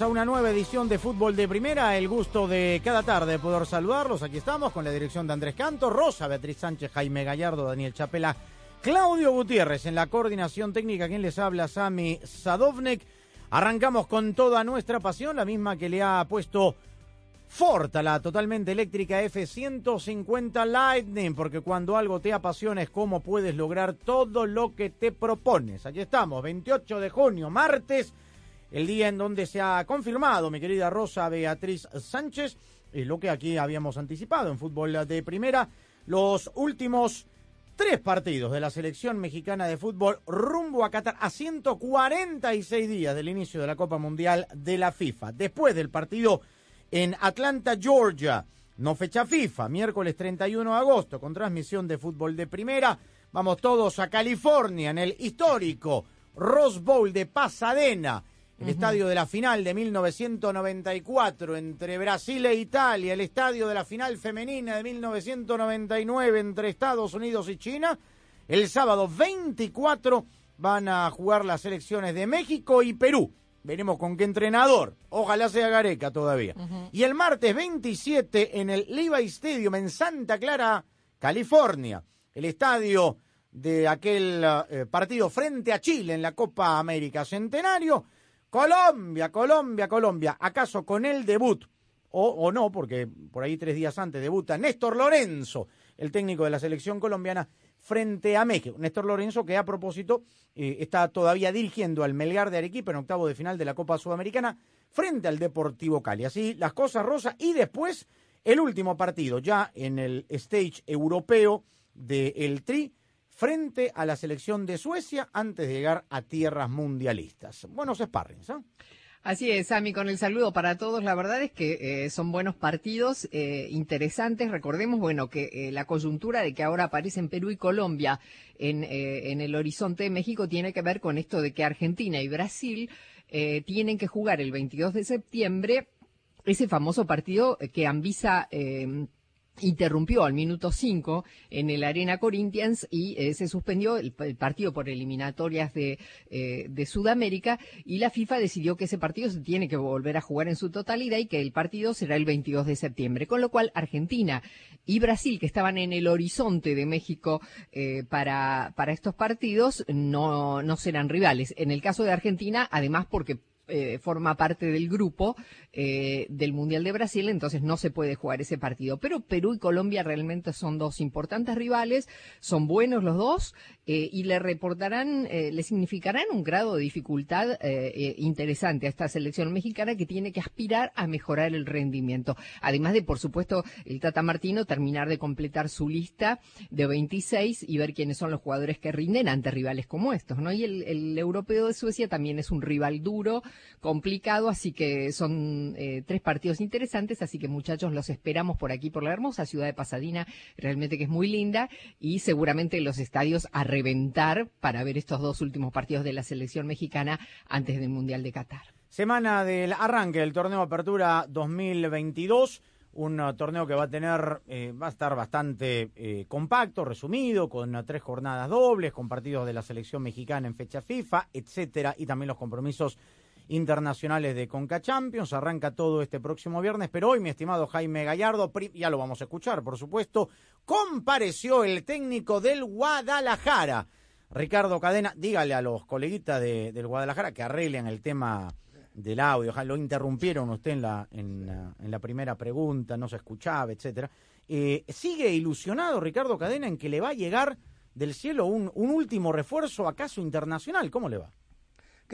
A una nueva edición de Fútbol de Primera. El gusto de cada tarde poder saludarlos. Aquí estamos con la dirección de Andrés Canto, Rosa, Beatriz Sánchez, Jaime Gallardo, Daniel Chapela, Claudio Gutiérrez en la coordinación técnica. Quien les habla, Sami Sadovnek. Arrancamos con toda nuestra pasión, la misma que le ha puesto Ford a la totalmente eléctrica F150 Lightning, porque cuando algo te apasiona es cómo puedes lograr todo lo que te propones. Aquí estamos, 28 de junio, martes, el día en donde se ha confirmado, mi querida Rosa Beatriz Sánchez, eh, lo que aquí habíamos anticipado en fútbol de primera, los últimos tres partidos de la selección mexicana de fútbol rumbo a Qatar a 146 días del inicio de la Copa Mundial de la FIFA. Después del partido en Atlanta, Georgia, no fecha FIFA, miércoles 31 de agosto, con transmisión de fútbol de primera, vamos todos a California en el histórico Rose Bowl de Pasadena, el estadio de la final de 1994 entre Brasil e Italia, el estadio de la final femenina de 1999 entre Estados Unidos y China. El sábado 24 van a jugar las selecciones de México y Perú. Veremos con qué entrenador. Ojalá sea Gareca todavía. Y el martes 27 en el Levi Stadium en Santa Clara, California. El estadio de aquel eh, partido frente a Chile en la Copa América Centenario. Colombia, Colombia, Colombia. ¿Acaso con el debut? O, no, porque por ahí tres días antes debuta Néstor Lorenzo, el técnico de la selección colombiana, frente a México. Néstor Lorenzo, que a propósito eh, está todavía dirigiendo al Melgar de Arequipa en octavo de final de la Copa Sudamericana frente al Deportivo Cali. Así las cosas rosas. Y después el último partido, ya en el stage europeo del Tri, frente a la selección de Suecia antes de llegar a tierras mundialistas. Buenos sparrings, ¿eh? Así es, Sami, con el saludo para todos. La verdad es que eh, son buenos partidos, eh, interesantes. Recordemos, bueno, que eh, la coyuntura de que ahora aparecen Perú y Colombia en, en el horizonte de México tiene que ver con esto de que Argentina y Brasil tienen que jugar el 22 de septiembre ese famoso partido que Anvisa interrumpió al minuto 5 en el Arena Corinthians y eh, se suspendió el, partido por eliminatorias de, eh, de Sudamérica y la FIFA decidió que ese partido se tiene que volver a jugar en su totalidad y que el partido será el 22 de septiembre, con lo cual Argentina y Brasil, que estaban en el horizonte de México eh, para, para estos partidos, no, no serán rivales. En el caso de Argentina, además porque eh, forma parte del grupo eh, del Mundial de Brasil, entonces no se puede jugar ese partido. Pero Perú y Colombia realmente son dos importantes rivales, son buenos los dos eh, y le reportarán, eh, le significarán un grado de dificultad eh, interesante a esta selección mexicana que tiene que aspirar a mejorar el rendimiento. Además de, por supuesto, el Tata Martino terminar de completar su lista de 26 y ver quiénes son los jugadores que rinden ante rivales como estos, ¿no? Y el europeo de Suecia también es un rival duro, complicado, así que son eh, tres partidos interesantes, así que muchachos los esperamos por aquí, por la hermosa ciudad de Pasadena, realmente que es muy linda y seguramente los estadios a reventar para ver estos dos últimos partidos de la selección mexicana antes del Mundial de Qatar. Semana del arranque del torneo Apertura 2022, un torneo que va a tener, eh, va a estar bastante eh, compacto, resumido, con tres jornadas dobles, con partidos de la selección mexicana en fecha FIFA, etcétera, y también los compromisos internacionales de Conca Champions. Arranca todo este próximo viernes, pero hoy, mi estimado Jaime Gallardo, ya lo vamos a escuchar, por supuesto, compareció el técnico del Guadalajara. Ricardo Cadena, dígale a los coleguitas de- del Guadalajara que arreglen el tema del audio, lo interrumpieron usted en la, en, la- en la primera pregunta, no se escuchaba, etcétera. Eh, ¿Sigue ilusionado Ricardo Cadena en que le va a llegar del cielo un, un último refuerzo, acaso internacional? ¿Cómo le va?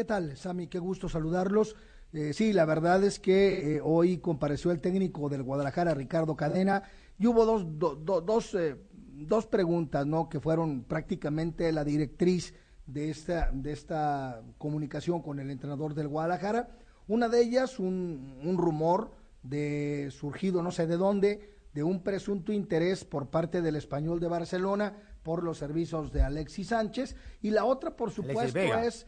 ¿Qué tal, Sami? Qué gusto saludarlos. Eh, sí, la verdad es que eh, hoy compareció el técnico del Guadalajara, Ricardo Cadena, y hubo dos, do- do- dos, eh, dos preguntas, ¿no? Que fueron prácticamente la directriz de esta, de esta comunicación con el entrenador del Guadalajara. Una de ellas, un, un rumor de surgido no sé de dónde, de un presunto interés por parte del español de Barcelona por los servicios de Alexis Sánchez, y la otra, por supuesto, es...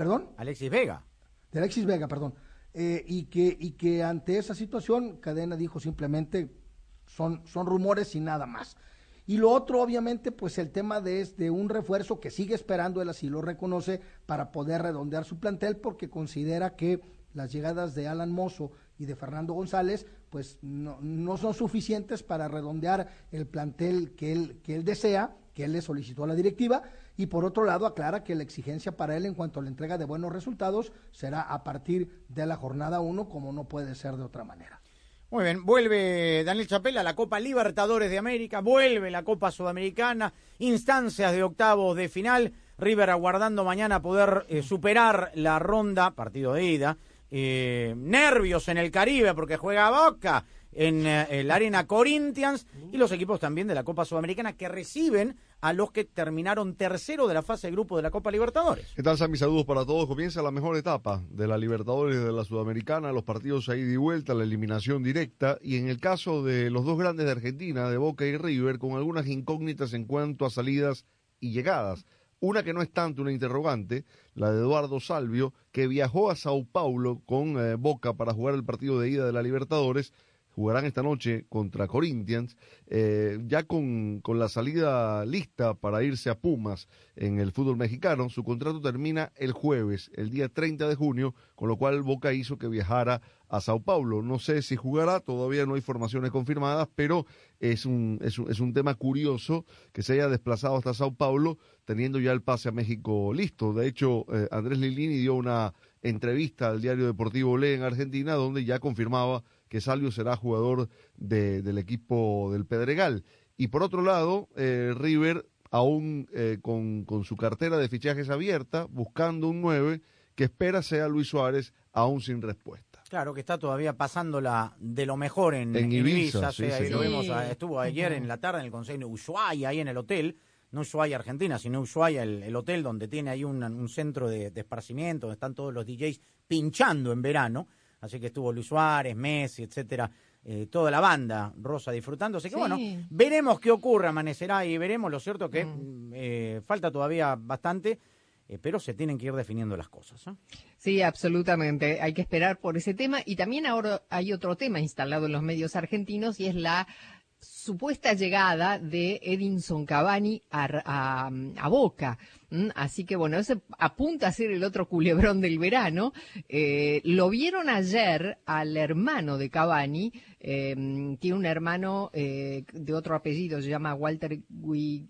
¿Perdón? Alexis Vega. de Alexis Vega, perdón, Eh, y, que, y que ante esa situación Cadena dijo simplemente son, son rumores y nada más. Y lo otro, obviamente, pues el tema de, es de un refuerzo que sigue esperando, él así lo reconoce, para poder redondear su plantel, porque considera que las llegadas de Alan Mozo y de Fernando González, pues no, no son suficientes para redondear el plantel que él, que él desea, que él le solicitó a la directiva, y por otro lado aclara que la exigencia para él en cuanto a la entrega de buenos resultados será a partir de la jornada 1, como no puede ser de otra manera. Muy bien, vuelve Daniel Chapela a la Copa Libertadores de América, vuelve la Copa Sudamericana, instancias de octavos de final, River aguardando mañana poder eh, superar la ronda, partido de ida, eh, nervios en el Caribe porque juega Boca en eh, el Arena Corinthians y los equipos también de la Copa Sudamericana que reciben a los que terminaron tercero de la fase de grupo de la Copa Libertadores. ¿Qué tal, Sammy? Saludos para todos. Comienza la mejor etapa de la Libertadores de la Sudamericana, los partidos a ida y vuelta, la eliminación directa. Y en el caso de los dos grandes de Argentina, de Boca y River, con algunas incógnitas en cuanto a salidas y llegadas. Una que no es tanto una interrogante, la de Eduardo Salvio, que viajó a Sao Paulo con eh, Boca para jugar el partido de ida de la Libertadores. Jugarán esta noche contra Corinthians, eh, ya con, con la salida lista para irse a Pumas en el fútbol mexicano. Su contrato termina el jueves, el día 30 de junio, con lo cual Boca hizo que viajara a Sao Paulo. No sé si jugará, todavía no hay formaciones confirmadas, pero es un, es un, es un tema curioso que se haya desplazado hasta Sao Paulo teniendo ya el pase a México listo. De hecho, eh, Andrés Lilini dio una entrevista al diario deportivo Le en Argentina donde ya confirmaba que Salvio será jugador de- del equipo del Pedregal. Y por otro lado, eh, River aún eh, con, con su cartera de fichajes abierta, buscando un 9 que espera sea Luis Suárez, aún sin respuesta. Claro que está todavía pasándola de lo mejor en, En Ibiza, sí, sí, ahí sí. lo Sí. vemos, ah, estuvo ayer en la tarde en el Consejo de Ushuaia, ahí en el hotel, no Ushuaia Argentina, sino Ushuaia, el, el hotel donde tiene ahí un, un centro de, de esparcimiento, donde están todos los DJs pinchando en verano, así que estuvo Luis Suárez, Messi, etcétera, eh, toda la banda rosa disfrutando, así que Sí. bueno, veremos qué ocurre, amanecerá y veremos, lo cierto que mm, eh, falta todavía bastante, eh, pero se tienen que ir definiendo las cosas. Sí, absolutamente. Hay que esperar por ese tema. Y también ahora hay otro tema instalado en los medios argentinos y es la supuesta llegada de Edinson Cavani a, Boca. Así que bueno, ese apunta a ser el otro culebrón del verano. Eh, lo vieron ayer al hermano de Cavani, tiene un hermano eh, de otro apellido, se llama Walter Gui-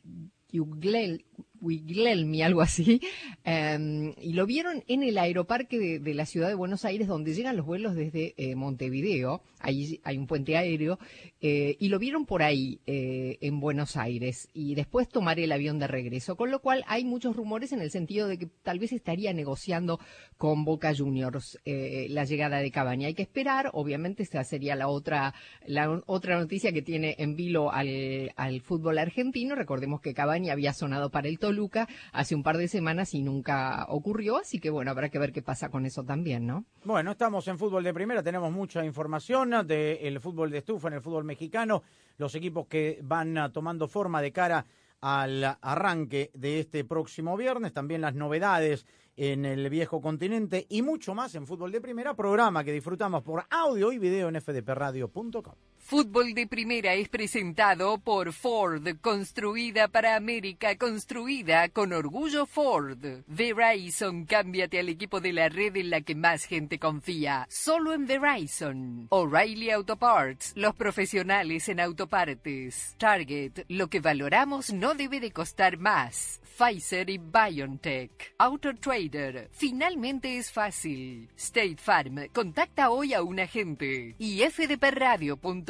Giuglel- Guglielmi, algo así, eh, y lo vieron en el aeroparque de, la ciudad de Buenos Aires, donde llegan los vuelos desde eh, Montevideo, ahí hay un puente aéreo, eh, y lo vieron por ahí, eh, en Buenos Aires, y después tomaré el avión de regreso, con lo cual hay muchos rumores en el sentido de que tal vez estaría negociando con Boca Juniors eh, la llegada de Cavani. Hay que esperar, obviamente esta sería la otra, la otra noticia que tiene en vilo al, al fútbol argentino. Recordemos que Cavani había sonado para el Toluca hace un par de semanas y nunca ocurrió, así que bueno, habrá que ver qué pasa con eso también, ¿no? Bueno, estamos en fútbol de primera, tenemos mucha información del fútbol de estufa, en el fútbol mexicano, los equipos que van tomando forma de cara al arranque de este próximo viernes, también las novedades en el viejo continente y mucho más en fútbol de primera, programa que disfrutamos por audio y video en fdpradio.com. Fútbol de Primera es presentado por Ford, construida para América, construida con orgullo Ford. Verizon, cámbiate al equipo de la red en la que más gente confía. Solo en Verizon. O'Reilly Auto Parts, los profesionales en autopartes. Target, lo que valoramos no debe de costar más. Pfizer y BioNTech. Auto Trader, finalmente es fácil. State Farm, contacta hoy a un agente. Y fdpradio.com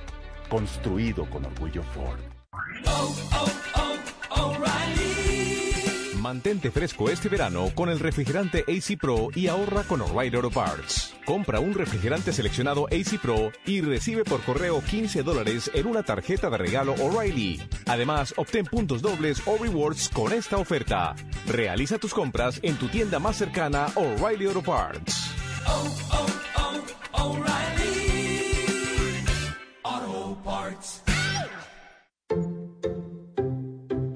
construido con orgullo Ford. Mantente fresco este verano con el refrigerante AC Pro y ahorra con O'Reilly Auto Parts. Compra un refrigerante seleccionado AC Pro y recibe por correo 15 dólares en una tarjeta de regalo O'Reilly. Además, obtén puntos dobles o rewards con esta oferta. Realiza tus compras en tu tienda más cercana O'Reilly Auto Parts.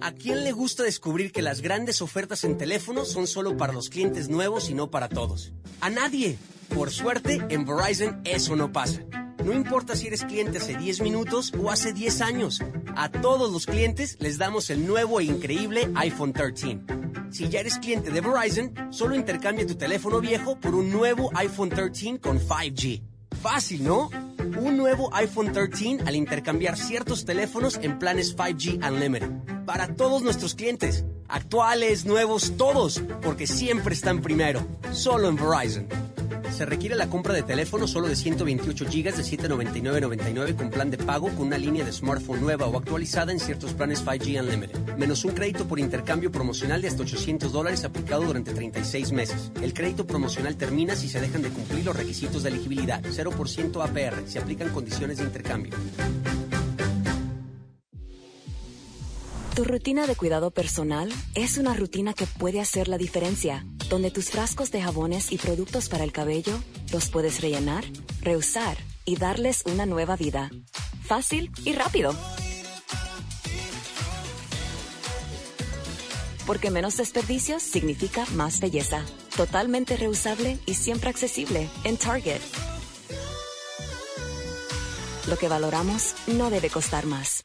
¿A quién le gusta descubrir que las grandes ofertas en teléfono son solo para los clientes nuevos y no para todos? A nadie. Por suerte, en Verizon eso no pasa. No importa si eres cliente hace 10 minutos o hace 10 años. A todos los clientes les damos el nuevo e increíble iPhone 13. Si ya eres cliente de Verizon, solo intercambia tu teléfono viejo por un nuevo iPhone 13 con 5G. Fácil, ¿no? Un nuevo iPhone 13 al intercambiar ciertos teléfonos en planes 5G Unlimited. Para todos nuestros clientes, actuales, nuevos, todos, porque siempre están primero. Solo en Verizon. Se requiere la compra de teléfono solo de 128 GB de 799.99 con plan de pago con una línea de smartphone nueva o actualizada en ciertos planes 5G Unlimited, menos un crédito por intercambio promocional de hasta 800 dólares aplicado durante 36 meses. El crédito promocional termina si se dejan de cumplir los requisitos de elegibilidad, 0% APR, se aplican condiciones de intercambio. Tu rutina de cuidado personal es una rutina que puede hacer la diferencia, donde tus frascos de jabones y productos para el cabello los puedes rellenar, reusar y darles una nueva vida. Fácil y rápido. Porque menos desperdicios significa más belleza. Totalmente reusable y siempre accesible en Target. Lo que valoramos no debe costar más.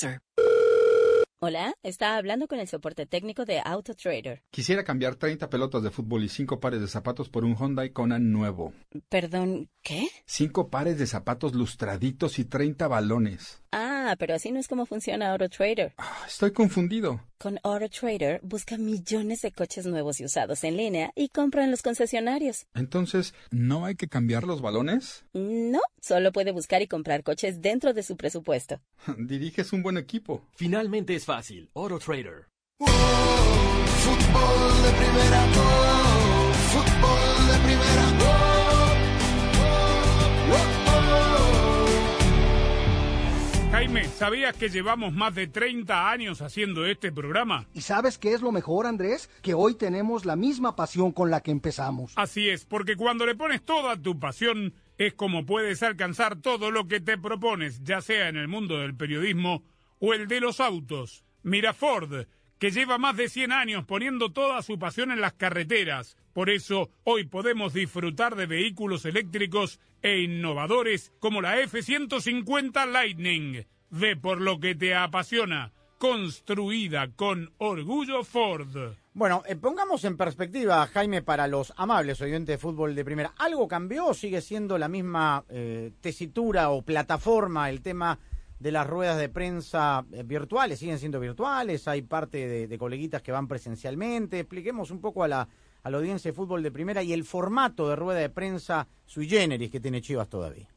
Pfizer. Hola, está hablando con el soporte técnico de AutoTrader. Quisiera cambiar 30 pelotas de fútbol y 5 pares de zapatos por un Hyundai Conan nuevo. Perdón, ¿qué? 5 pares de zapatos lustraditos y 30 balones. Ah, pero así no es como funciona AutoTrader. Ah, estoy confundido. Con AutoTrader busca millones de coches nuevos y usados en línea y compra en los concesionarios. Entonces, ¿no hay que cambiar los balones? No, solo puede buscar y comprar coches dentro de su presupuesto. Diriges un buen equipo. Finalmente es fácil. AutoTrader. fútbol de primera, oh, fútbol de primera, Jaime, ¿sabías que llevamos más de 30 años haciendo este programa? ¿Y sabes qué es lo mejor, Andrés? Que hoy tenemos la misma pasión con la que empezamos. Así es, porque cuando le pones toda tu pasión, es como puedes alcanzar todo lo que te propones, ya sea en el mundo del periodismo o el de los autos. Mira Ford, que lleva más de 100 años poniendo toda su pasión en las carreteras. Por eso hoy podemos disfrutar de vehículos eléctricos e innovadores como la F-150 Lightning. Ve por lo que te apasiona. Construida con orgullo Ford. Bueno, eh, pongamos en perspectiva, Jaime, para los amables oyentes de fútbol de primera. ¿Algo cambió o sigue siendo la misma eh, tesitura o plataforma el tema de las ruedas de prensa eh, virtuales? ¿Siguen siendo virtuales? ¿Hay parte de, coleguitas que van presencialmente? Expliquemos un poco a la, a la audiencia de fútbol de primera y el formato de rueda de prensa sui generis que tiene Chivas todavía.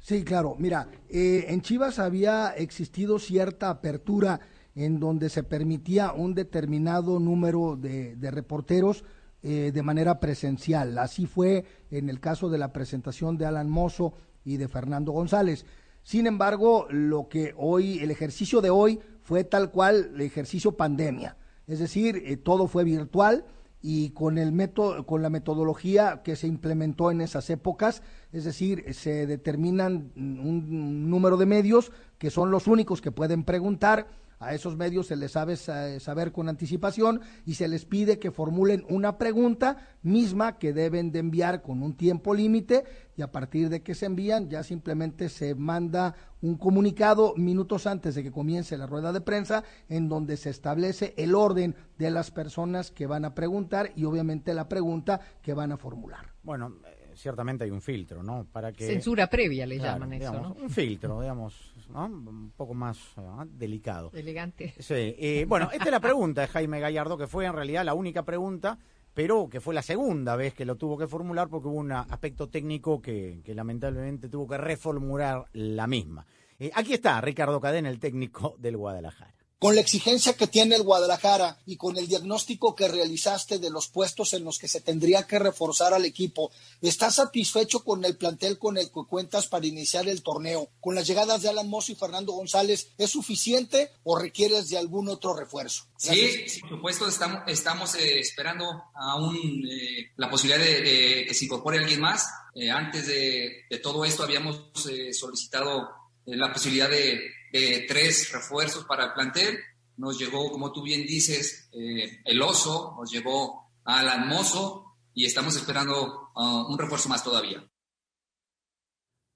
Sí, claro. Mira, eh, en Chivas había existido cierta apertura en donde se permitía un determinado número de, de reporteros eh, de manera presencial. Así fue en el caso de la presentación de Alan Mozo y de Fernando González. Sin embargo, lo que hoy, el ejercicio de hoy fue tal cual el ejercicio pandemia. Es decir, eh, todo fue virtual y con el método, con la metodología que se implementó en esas épocas, es decir, se determinan un número de medios que son los únicos que pueden preguntar, a esos medios se les sabe saber con anticipación y se les pide que formulen una pregunta misma que deben de enviar con un tiempo límite y a partir de que se envían ya simplemente se manda un comunicado minutos antes de que comience la rueda de prensa en donde se establece el orden de las personas que van a preguntar y obviamente la pregunta que van a formular. Bueno, eh, ciertamente hay un filtro, ¿no? Para que Censura previa le Claro, llaman eso, digamos, ¿no? Un filtro, digamos, ¿no? Un poco más delicado. Elegante. Sí, eh, bueno, esta es la pregunta de Jaime Gallardo, que fue en realidad la única pregunta, pero que fue la segunda vez que lo tuvo que formular porque hubo un aspecto técnico que, que lamentablemente tuvo que reformular la misma. Eh, aquí está Ricardo Cadena, el técnico del Guadalajara. Con la exigencia que tiene el Guadalajara y con el diagnóstico que realizaste de los puestos en los que se tendría que reforzar al equipo, ¿estás satisfecho con el plantel con el que cuentas para iniciar el torneo? ¿Con las llegadas de Alan Mosso y Fernando González es suficiente o requieres de algún otro refuerzo? Sí, sí, por supuesto, estamos, estamos eh, esperando aún eh, la posibilidad de, de que se incorpore alguien más. Eh, antes de, de todo esto habíamos solicitado la posibilidad de, de tres refuerzos para el plantel. Nos llegó, como tú bien dices, eh, el oso, nos llegó Alan Mozo y estamos esperando ah, un refuerzo más todavía.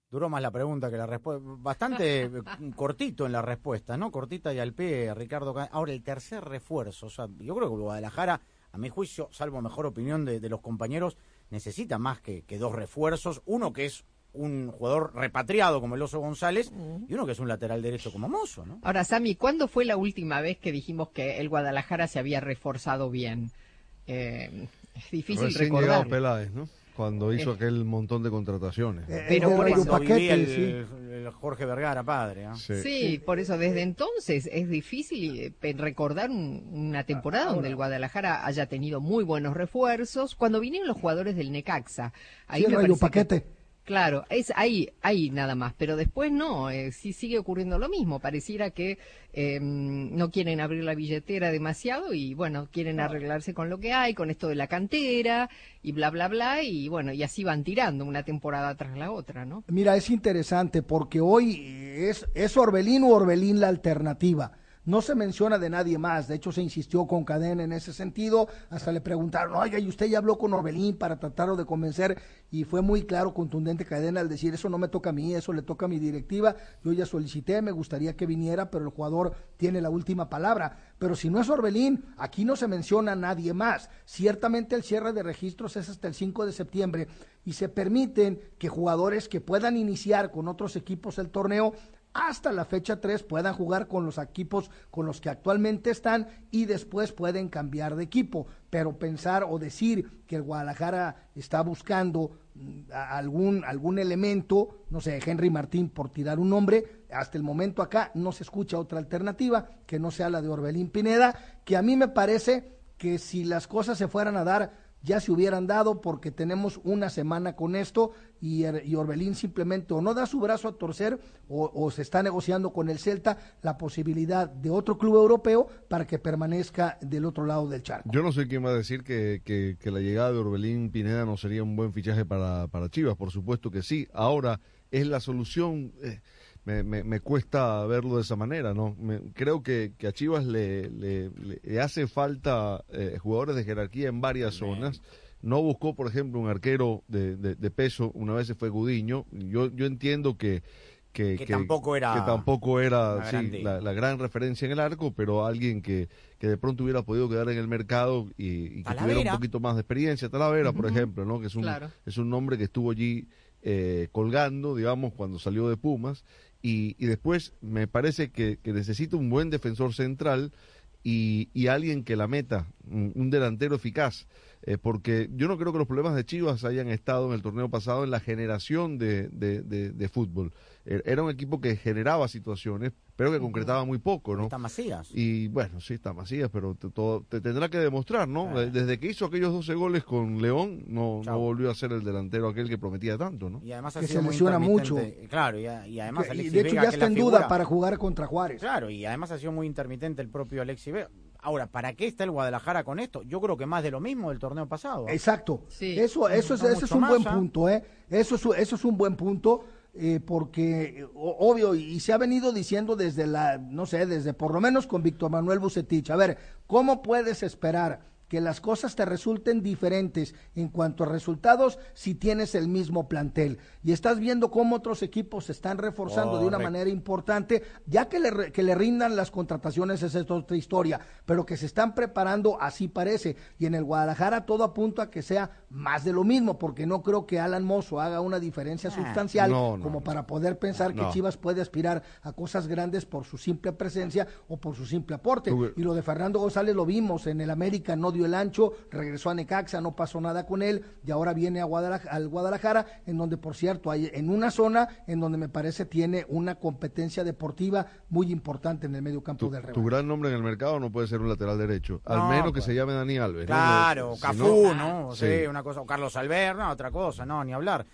Duró más la pregunta que la respuesta. Bastante cortito en la respuesta, ¿no? Cortita y al pie, Ricardo. Ca- Ahora, el tercer refuerzo. O sea, yo creo que Guadalajara, a mi juicio, salvo mejor opinión de, de los compañeros, necesita más que, que dos refuerzos. Uno que es un jugador repatriado como el Oso González y uno que es un lateral derecho como Mozo, ¿no? Ahora, Sami, ¿cuándo fue la última vez que dijimos que el Guadalajara se había reforzado bien? Eh, es difícil Recién recordar. Peláez, ¿no? Cuando hizo Eh. aquel montón de contrataciones. Pero por eso- Cuando vivía el, el Jorge Vergara, padre. ¿ah? Sí, por eso desde entonces es difícil eh, recordar un- una temporada donde el Guadalajara haya tenido muy buenos refuerzos. Cuando vinieron los jugadores del Necaxa, ahí Sí, me el que- Paquete. Claro, es ahí, ahí nada más, pero después no, eh, sí sigue ocurriendo lo mismo, pareciera que eh, no quieren abrir la billetera demasiado y bueno, quieren arreglarse con lo que hay, con esto de la cantera y bla, bla, bla, y bueno, y así van tirando una temporada tras la otra, ¿no? Mira, es interesante porque hoy es, es Orbelín o Orbelín la alternativa. No se menciona de nadie más, de hecho se insistió con Cadena en ese sentido, hasta le preguntaron, oiga, ¿y usted ya habló con Orbelín para tratarlo de convencer? Y fue muy claro, contundente Cadena al decir, eso no me toca a mí, eso le toca a mi directiva, yo ya solicité, me gustaría que viniera, pero el jugador tiene la última palabra. Pero si no es Orbelín, aquí no se menciona a nadie más. Ciertamente el cierre de registros es hasta el 5 de septiembre y se permiten que jugadores que puedan iniciar con otros equipos el torneo hasta la fecha 3 puedan jugar con los equipos con los que actualmente están y después pueden cambiar de equipo. Pero pensar o decir que el Guadalajara está buscando mm, algún, algún elemento, no sé, Henry Martín por tirar un nombre, hasta el momento acá no se escucha otra alternativa que no sea la de Orbelín Pineda, que a mí me parece que si las cosas se fueran a dar ya se hubieran dado porque tenemos una semana con esto y, Er- y Orbelín simplemente o no da su brazo a torcer o, o se está negociando con el Celta la posibilidad de otro club europeo para que permanezca del otro lado del charco. Yo no sé quién va a decir que la llegada de Orbelín Pineda no sería un buen fichaje para, para Chivas, por supuesto que sí. Ahora es la solución, eh, me, me, me cuesta verlo de esa manera, ¿no? Me- creo que, que a Chivas le, le, le hace falta eh, jugadores de jerarquía en varias zonas. No buscó, por ejemplo, un arquero de, de- de peso, una vez se fue Gudiño. Yo, yo entiendo que, que, Que tampoco era que tampoco era sí, la, la gran referencia en el arco, pero alguien que, que de pronto hubiera podido quedar en el mercado y, y que tuviera un poquito más de experiencia. Talavera, por ejemplo, ¿no? que es un, Claro. es un nombre que estuvo allí eh, colgando, digamos, cuando salió de Pumas. Y, y después me parece que, que un buen defensor central y, alguien que la meta, un delantero eficaz. Eh, porque yo no creo que los problemas de Chivas hayan estado en el torneo pasado en la generación de, de, de- de fútbol. Er- Era un equipo que generaba situaciones, pero que concretaba muy poco, ¿no? Está Macías. Y bueno, sí, está Macías, pero te, todo- te tendrá que demostrar, ¿no? Eh, Desde que hizo aquellos 12 goles con León, no, no volvió a ser el delantero aquel que prometía tanto, ¿no? Y además ha Que sido se lesiona intermitente. Claro, y, a- y además y Alexis de hecho Vega, ya está es en duda figura- para jugar contra Juárez. Claro, y además ha sido muy intermitente el propio Alexis Vega. Ahora, ¿para qué está el Guadalajara con esto? Yo creo que más de lo mismo del torneo pasado. Exacto. Sí. Eso, eso, es, No eso es un buen punto, ¿eh? Eso es, eso es un buen punto, eh, porque, obvio, y se ha venido diciendo desde la, no sé, desde por lo menos con Víctor Manuel Bucetich. A ver, ¿cómo puedes esperar que las cosas te resulten diferentes en cuanto a resultados si tienes el mismo plantel? Y estás viendo cómo otros equipos se están reforzando de una manera importante, ya que le, que le rindan las contrataciones esa es otra historia, pero que se están preparando, así parece. Y en el Guadalajara todo apunta a que sea más de lo mismo, porque no creo que Alan Mozo haga una diferencia sustancial no, no. como para poder pensar que. Chivas puede aspirar a cosas grandes por su simple presencia o por su simple aporte. Y lo de Fernando González lo vimos en el América, no dio el ancho, regresó a Necaxa, no pasó nada con él, y ahora viene a Guadalajara, al Guadalajara, en donde, por cierto, hay en una zona en donde me parece tiene una competencia deportiva muy importante en el medio campo del Tu rebaño. gran nombre en el mercado no puede ser un lateral derecho, al No, menos que pues. se llame Dani Alves. ¿no? Claro, Si Cafú, no- ¿no? Sí. Sí, una cosa, o Carlos Albert, no, otra cosa, no, ni hablar.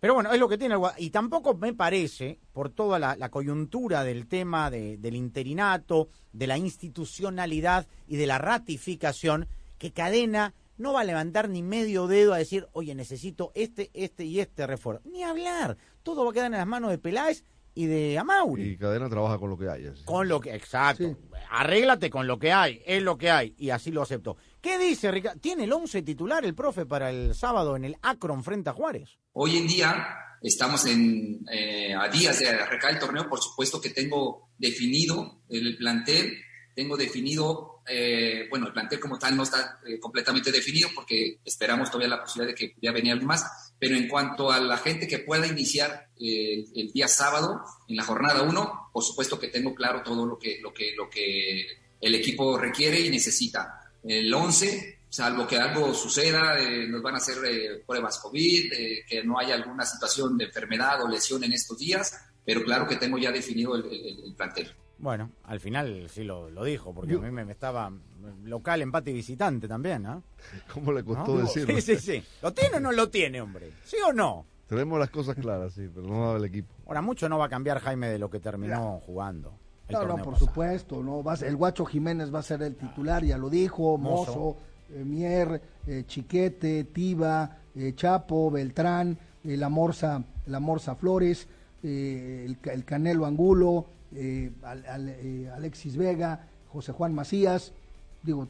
Pero bueno, es lo que tiene el Y tampoco me parece, por toda la, la coyuntura del tema de- del interinato, de la institucionalidad y de la ratificación, que Cadena no va a levantar ni medio dedo a decir, oye, necesito este, este y este refuerzo. Ni hablar. Todo va a quedar en las manos de Peláez y de Amauri. Y Cadena trabaja con lo que haya. sí. Con lo que, exacto. Arréglate con lo que hay, es lo que hay, y así lo acepto. ¿Qué dice Ricardo? ¿Tiene el 11 titular el profe para el sábado en el Akron frente a Juárez? Hoy en día estamos en, eh, a días de arrancar el torneo, por supuesto que tengo definido el plantel, tengo definido, eh, bueno, el plantel como tal no está eh, completamente definido porque esperamos todavía la posibilidad de que pudiera venir alguien más, pero en cuanto a la gente que pueda iniciar el día sábado en la jornada 1, por supuesto que tengo claro todo lo que, lo que, lo que el equipo requiere y necesita. El 11, salvo que algo suceda, eh, nos van a hacer eh, pruebas COVID, eh, que no haya alguna situación de enfermedad o lesión en estos días, pero claro que tengo ya definido el, el- el plantel. Bueno, al final sí lo, lo dijo, porque Yo- a mí me, me estaba local, empate y visitante también, ¿ah? ¿Cómo le costó ¿No? decirlo? Sí, sí, sí. ¿Lo tiene o no lo tiene, hombre? ¿Sí o no? Tenemos las cosas claras, sí, pero no daba el equipo. Ahora, mucho no va a cambiar Jaime de lo que terminó jugando. No, por pasado. supuesto, no va a ser- el Guacho Jiménez va a ser el titular, ya lo dijo, Mozo. Eh, Mier, eh, Chiquete, Tiva, eh, Chapo, Beltrán, la Morsa, la Morsa Flores, el, Ca- el Canelo Angulo, Al- Al- Alexis Vega, José Juan Macías, digo,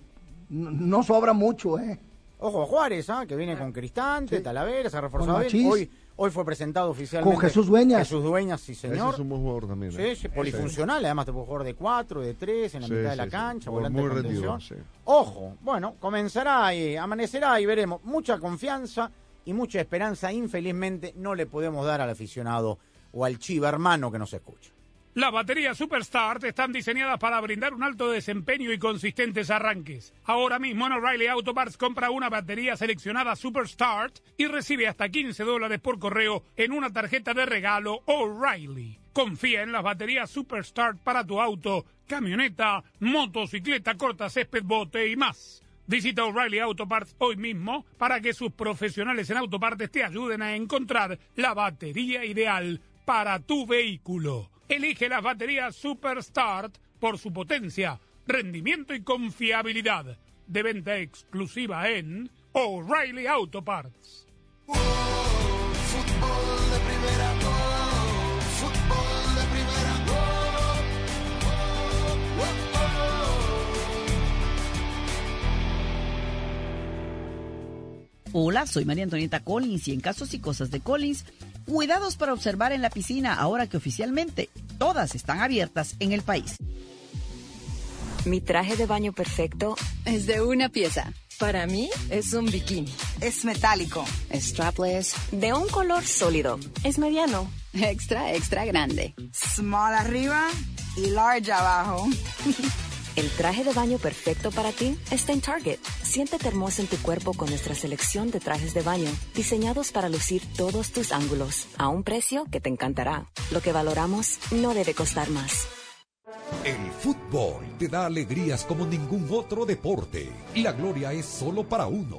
no, no sobra mucho, eh. Ojo, Juárez, ¿ah? que viene con Cristante, Talavera, se ha reforzado bien. Hoy, hoy fue presentado oficialmente. Con Jesús Dueñas. Jesús Dueñas, sí, Ese señor. es un buen jugador también. Sí, ¿eh? sí, polifuncional, además te puede jugar de cuatro, de tres, en la Sí, mitad de sí, la sí. cancha, volante de muy rendido, contención. sí. Ojo, bueno, comenzará y amanecerá y veremos. Mucha confianza y mucha esperanza, infelizmente, no le podemos dar al aficionado o al chiva hermano que nos escucha. Las baterías Superstart están diseñadas para brindar un alto desempeño y consistentes arranques. Ahora mismo en O'Reilly Auto Parts compra una batería seleccionada Superstart y recibe hasta 15 dólares por correo en una tarjeta de regalo O'Reilly. Confía en las baterías Superstart para tu auto, camioneta, motocicleta, corta césped, bote y más. Visita O'Reilly Auto Parts hoy mismo para que sus profesionales en autopartes te ayuden a encontrar la batería ideal para tu vehículo. Elige las baterías Superstart por su potencia, rendimiento y confiabilidad. De venta exclusiva en O'Reilly Auto Parts. Hola, soy María Antonieta Collins y en casos y cosas de Collins, cuidados para observar en la piscina ahora que oficialmente todas están abiertas en el país. Mi traje de baño perfecto Es de una pieza. Para mí es un bikini. es metálico, strapless, de un color sólido, es mediano, Extra, extra grande. small arriba y large abajo. El traje de baño perfecto para ti está en Target. Siéntete hermoso en tu cuerpo con nuestra selección de trajes de baño, diseñados para lucir todos tus ángulos, a un precio que te encantará. Lo que valoramos no debe costar más. El fútbol te da alegrías como ningún otro deporte. Y la gloria es solo para uno,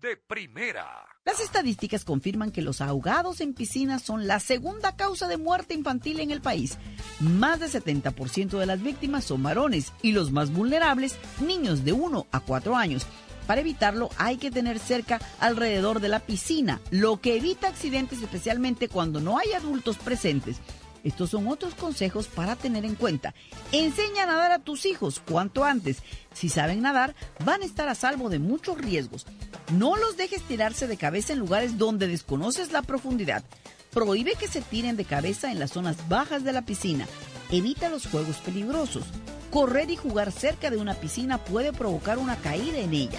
de primera. Las estadísticas confirman que los ahogados en piscinas son la segunda causa de muerte infantil en el país. Más del 70% de las víctimas son varones y los más vulnerables, niños de 1 a 4 años. Para evitarlo hay que tener cerca alrededor de la piscina, lo que evita accidentes especialmente cuando no hay adultos presentes. Estos son otros consejos para tener en cuenta. Enseña a nadar a tus hijos cuanto antes. Si saben nadar, van a estar a salvo de muchos riesgos. No los dejes tirarse de cabeza en lugares donde desconoces la profundidad. Prohíbe que se tiren de cabeza en las zonas bajas de la piscina. Evita los juegos peligrosos. Correr y jugar cerca de una piscina puede provocar una caída en ella.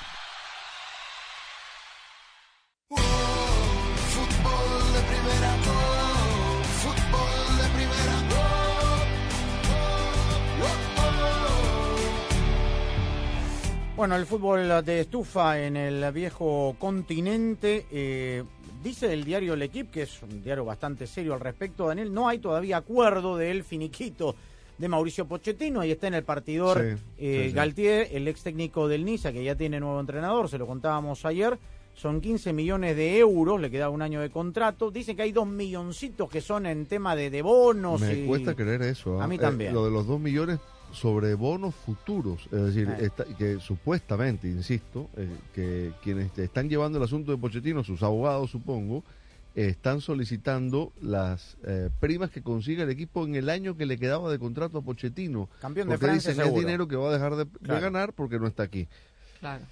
Bueno, el fútbol de estufa en el viejo continente. eh, dice el diario El Equipe, que es un diario bastante serio al respecto, Daniel, no hay todavía acuerdo del finiquito de Mauricio Pochettino. Ahí está en el partidor Sí, eh, sí, sí. Galtier, el ex técnico del Niza, que ya tiene nuevo entrenador, se lo contábamos ayer. Son 15 millones de euros, le queda un año de contrato. Dicen que hay dos milloncitos que son en tema de, de bonos. Me y- cuesta creer eso. ¿ah? A mí Eh, también. lo de los dos millones sobre bonos futuros, es decir, está- que supuestamente, insisto, eh, que quienes están llevando el asunto de Pochettino, sus abogados supongo, eh, están solicitando las eh, primas que consiga el equipo en el año que le quedaba de contrato a Pochettino. Campeón de porque Francia, dicen es seguro". dinero que va a dejar de, de ganar porque no está aquí. Claro.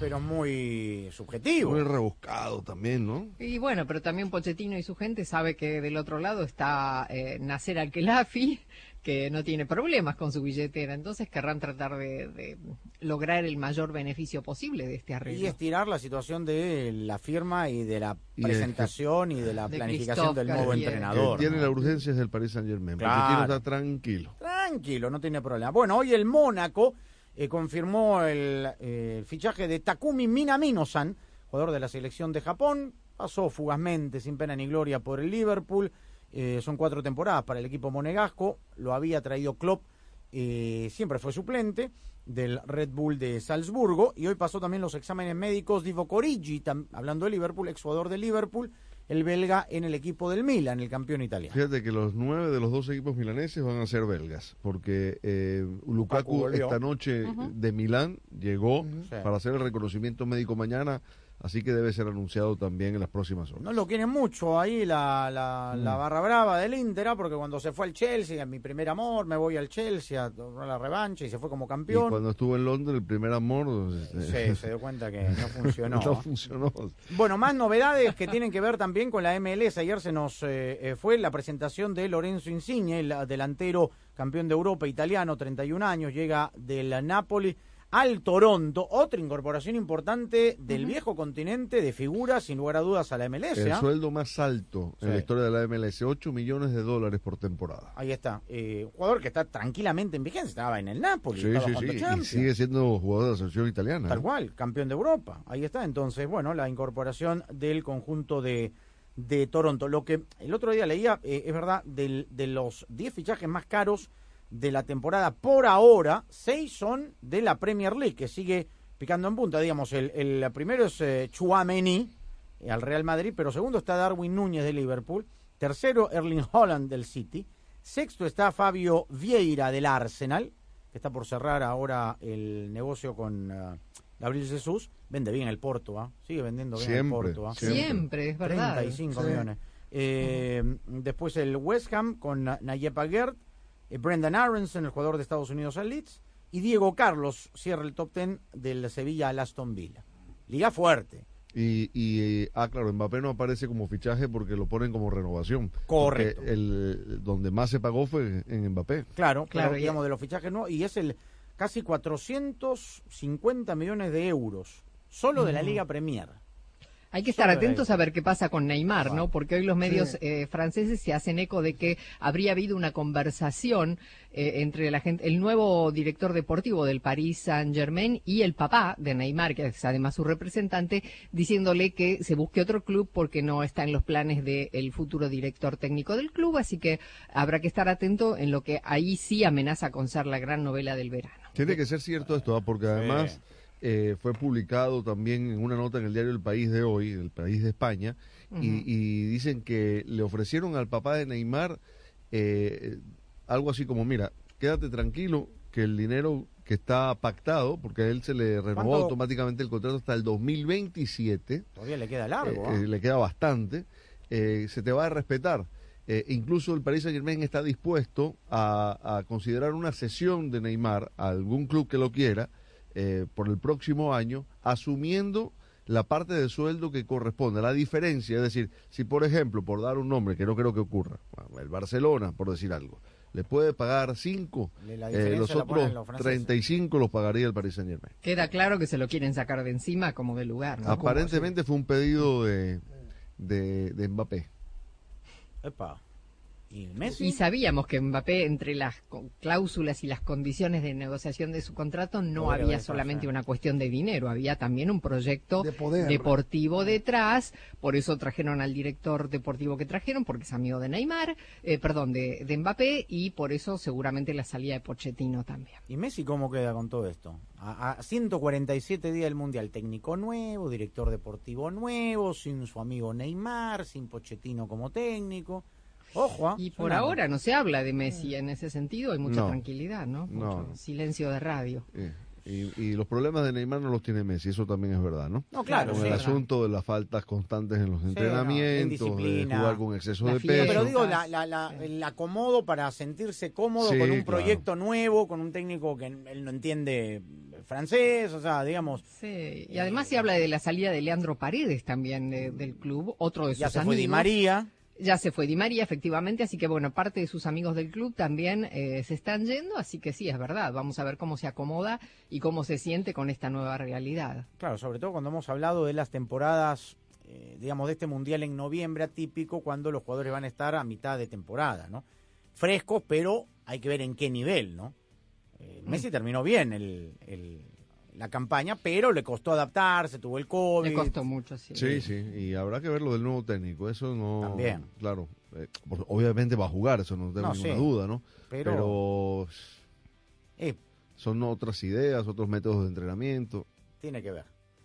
pero muy subjetivo. Muy rebuscado también, ¿no? Y bueno, pero también Pochettino y su gente sabe que del otro lado está eh, Nasser Al-Khelafi, que no tiene problemas con su billetera, entonces querrán tratar de, de lograr el mayor beneficio posible de este Y arreglo. estirar la situación de la firma y de la Y de- presentación y de la De planificación del nuevo entrenador. Que tiene ¿no? la urgencia del Paris Saint Germain. Claro. Está tranquilo. Tranquilo, no tiene problema. Bueno, hoy el Mónaco eh, confirmó el, eh, el fichaje de Takumi Minamino-san, jugador de la selección de Japón. Pasó fugazmente, sin pena ni gloria, por el Liverpool. Eh, son cuatro temporadas para el equipo monegasco. Lo había traído Klopp, eh, siempre fue suplente del Red Bull de Salzburgo. Y hoy pasó también los exámenes médicos Divo Corigi, tam- hablando de Liverpool, exjugador de Liverpool, el belga en el equipo del Milan, el campeón italiano. Fíjate que los nueve de los dos equipos milaneses van a ser belgas, porque eh, Lukaku esta noche de Milán llegó para hacer el reconocimiento médico mañana, así que debe ser anunciado también en las próximas horas. No lo quieren mucho ahí la, la, la Mm. barra brava del Inter, ¿ah? porque cuando se fue al Chelsea, mi primer amor, me voy al Chelsea a la revancha y se fue como Y campeón. cuando estuvo en Londres, el primer amor... Sí, se dio cuenta que no funcionó. no funcionó. Bueno, más novedades que tienen que ver también con la MLS. Ayer se nos eh, eh, fue la presentación de Lorenzo Insigne, el delantero campeón de Europa italiano, 31 años, llega del Napoli al Toronto. Otra incorporación importante del viejo continente de figuras, sin lugar a dudas, a la MLS. El ¿ah? sueldo más alto en la historia de la MLS, 8 millones de dólares por temporada. Ahí está. Eh, un jugador que está tranquilamente en vigencia. Estaba en el Napoli. Sí, estaba sí. Y sigue siendo jugador de la selección italiana. Tal ¿eh? cual, campeón de Europa. Ahí está. Entonces, bueno, la incorporación del conjunto de, de Toronto. Lo que el otro día leía, eh, es verdad, del- de los 10 fichajes más caros de la temporada por ahora, 6 son de la Premier League, que sigue picando en punta. Digamos, el, el primero es eh, eh, al Real Madrid, pero segundo está Darwin Núñez de Liverpool. Tercero, Erling Holland del City. Sexto está Fabio Vieira del Arsenal, que está por cerrar ahora el negocio con eh, Gabriel Jesús. Vende bien el Porto, ¿ah? sigue vendiendo bien el Siempre, Porto. ¿ah? siempre. Siempre, es verdad. 35 Sí. millones. Eh, Después el West Ham con Na- Nayep Aguerd, eh, Brendan Aronson, el jugador de Estados Unidos al Leeds, y Diego Carlos cierra el top 10 del Sevilla al Aston Villa. Liga fuerte. Y, y eh, ah, claro, Mbappé no aparece como fichaje porque lo ponen como renovación. Correcto. El, donde más se pagó fue en Mbappé. Claro, Claro, digamos, de los fichajes no, y es el casi 450 millones de euros, solo de la Liga Premier. Hay que estar atentos a ver qué pasa con Neymar, ¿no? Porque hoy los medios Sí. eh, franceses se hacen eco de que habría habido una conversación eh, entre la gente, el nuevo director deportivo del Paris Saint Germain y el papá de Neymar, que es además su representante, diciéndole que se busque otro club porque no está en los planes del futuro director técnico del club, así que habrá que estar atento en lo que ahí sí amenaza con ser la gran novela del verano. Tiene que ser cierto esto, ¿ah? porque además eh, fue publicado también en una nota en el diario El País de hoy, El País de España, y, dicen que le ofrecieron al papá de Neymar eh, algo así como, mira, quédate tranquilo que el dinero que está pactado, porque a él se le renovó ¿Cuánto? automáticamente el contrato hasta el 2027, Todavía le queda largo. eh, ¿ah? eh, le queda bastante, eh, se te va a respetar. Eh, incluso el Paris Saint Germain está dispuesto a, a considerar una cesión de Neymar a algún club que lo quiera eh, por el próximo año, asumiendo la parte de sueldo que corresponde. La diferencia, es decir, si por ejemplo, por dar un nombre que no creo que ocurra, el Barcelona, por decir algo, le puede pagar 5, La diferencia los otros los franceses. 35 los pagaría el Paris Saint Germain. Queda claro que se lo quieren sacar de encima como de lugar. ¿no? Aparentemente fue un pedido de, de, de Mbappé. Epa. ¿Y Messi? Y sabíamos que Mbappé, entre las co- cláusulas y las condiciones de negociación de su contrato, no Podría había solamente una cuestión de dinero, había también un proyecto De poder. deportivo detrás. Por eso trajeron al director deportivo que trajeron, porque es amigo de Neymar, eh, perdón, de, de Mbappé, y por eso seguramente la salida de Pochettino también. ¿Y Messi cómo queda con todo esto? A, a 147 días del Mundial, técnico nuevo, director deportivo nuevo, sin su amigo Neymar, sin Pochettino como técnico. Ojo, ¿ah? Y por Suena- ahora no se habla de Messi en ese sentido, hay mucha No. tranquilidad, ¿no? Silencio de radio. Eh, y, y los problemas de Neymar no los tiene Messi, eso también es verdad, ¿no? No, claro, Con sí, el verdad. asunto de las faltas constantes en los Sí, entrenamientos, no, de jugar con exceso La de fiesta. peso. Pero digo, la, la- la- el acomodo para sentirse cómodo Sí, con un claro. proyecto nuevo, con un técnico que él no entiende francés, o sea, digamos. Sí, y además se habla de la salida de Leandro Paredes también de- del club, otro de sus Ya se amigos. fue Di María. Ya se fue Di María, efectivamente, así que bueno, parte de sus amigos del club también eh, se están yendo, así que sí, es verdad. Vamos a ver cómo se acomoda y cómo se siente con esta nueva realidad. Claro, sobre todo cuando hemos hablado de las temporadas, eh, digamos, de este mundial en noviembre atípico, cuando los jugadores van a estar a mitad de temporada, ¿no? Frescos, pero hay que ver en qué nivel, ¿no? Eh, Messi terminó bien el, el- la campaña, pero le costó adaptarse, tuvo el COVID. Le costó mucho, sí. Sí, sí, y habrá que ver lo del nuevo técnico, eso no... También. Claro, eh, porque obviamente va a jugar, eso no tengo No, ninguna sí. duda, ¿no? Pero- Pero Eh, son otras ideas, otros métodos de entrenamiento. tiene que ver.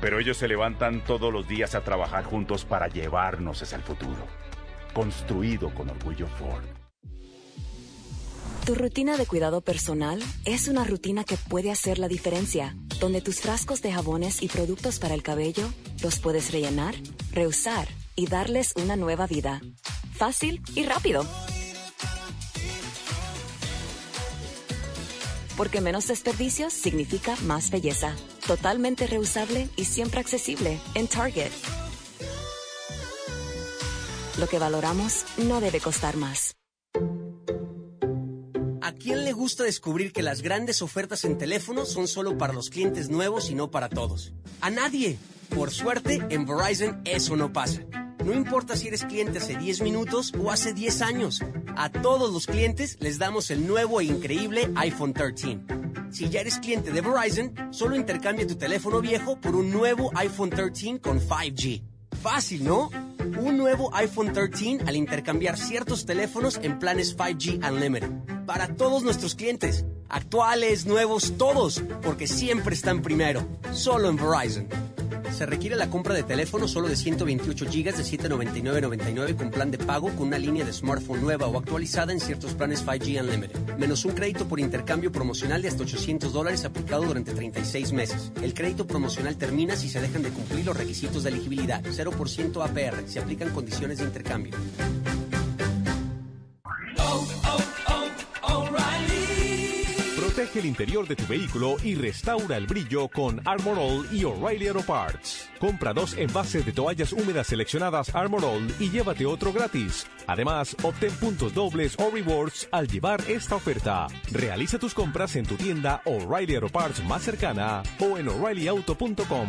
pero ellos se levantan todos los días a trabajar juntos para llevarnos hacia el futuro. Construido con orgullo Ford. Tu rutina de cuidado personal es una rutina que puede hacer la diferencia, donde tus frascos de jabones y productos para el cabello los puedes rellenar, reusar y darles una nueva vida. Fácil y rápido. Porque menos desperdicios significa más belleza. Totalmente reusable y siempre accesible en Target. Lo que valoramos no debe costar más. ¿A quién le gusta descubrir que las grandes ofertas en teléfono son solo para los clientes nuevos y no para todos? A nadie. Por suerte, en Verizon eso no pasa. No importa si eres cliente hace 10 minutos o hace 10 años. A todos los clientes les damos el nuevo e increíble iPhone 13. Si ya eres cliente de Verizon, solo intercambia tu teléfono viejo por un nuevo iPhone 13 con 5G. Fácil, ¿no? Un nuevo iPhone 13 al intercambiar ciertos teléfonos en planes 5G Unlimited. Para todos nuestros clientes, actuales, nuevos, todos, porque siempre están primero. Solo en Verizon. Se requiere la compra de teléfono solo de 128 GB de 799.99 con plan de pago con una línea de smartphone nueva o actualizada en ciertos planes 5G Unlimited. Menos un crédito por intercambio promocional de hasta 800 dólares aplicado durante 36 meses. El crédito promocional termina si se dejan de cumplir los requisitos de elegibilidad. 0% APR. Se aplican condiciones de intercambio. El interior de tu vehículo y restaura el brillo con Armor All y O'Reilly Auto Parts. Compra dos envases de toallas húmedas seleccionadas Armor All y llévate otro gratis. Además, obtén puntos dobles o rewards al llevar esta oferta. Realiza tus compras en tu tienda O'Reilly Auto Parts más cercana o en o'ReillyAuto.com.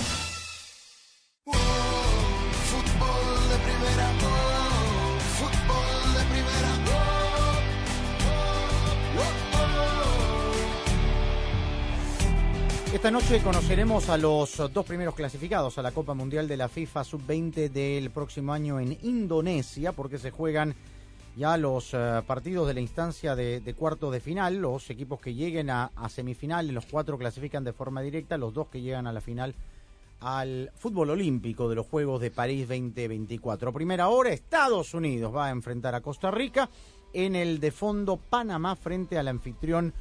Esta noche conoceremos a los dos primeros clasificados a la Copa Mundial de la FIFA Sub-20 del próximo año en Indonesia, porque se juegan ya los eh, partidos de la instancia de, cuartos de final. Los equipos que lleguen a, a semifinales, los cuatro clasifican de forma directa, los dos que llegan a la final al fútbol olímpico de los Juegos de París 2024. Primera hora, Estados Unidos va a enfrentar a Costa Rica en el de fondo Panamá frente al anfitrión